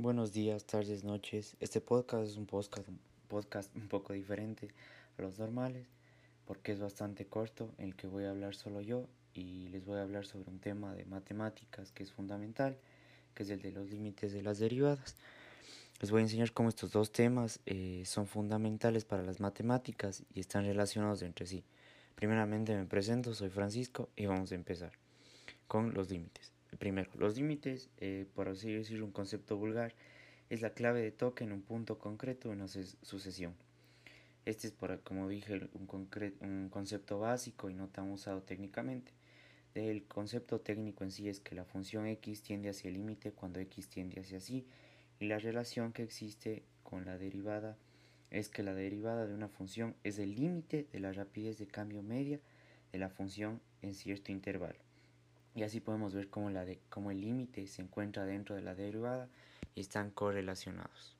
Buenos días, tardes, noches. Este podcast es un podcast, un poco diferente a los normales porque es bastante corto en el que voy a hablar solo yo y les voy a hablar sobre un tema de matemáticas que es fundamental, que es el de los límites de las derivadas. Les voy a enseñar cómo estos dos temas eh, son fundamentales para las matemáticas y están relacionados entre sí. Primeramente me presento, soy Francisco y vamos a empezar con los límites. Primero, los límites, eh, por así decirlo, un concepto vulgar, es la clave de toque en un punto concreto de una sucesión. Este es, por, como dije, un, un concepto básico y no tan usado técnicamente. El concepto técnico en sí es que la función x tiende hacia el límite cuando x tiende hacia sí y la relación que existe con la derivada es que la derivada de una función es el límite de la rapidez de cambio media de la función en cierto intervalo. Y así podemos ver cómo, la de, cómo el límite se encuentra dentro de la derivada y están correlacionados.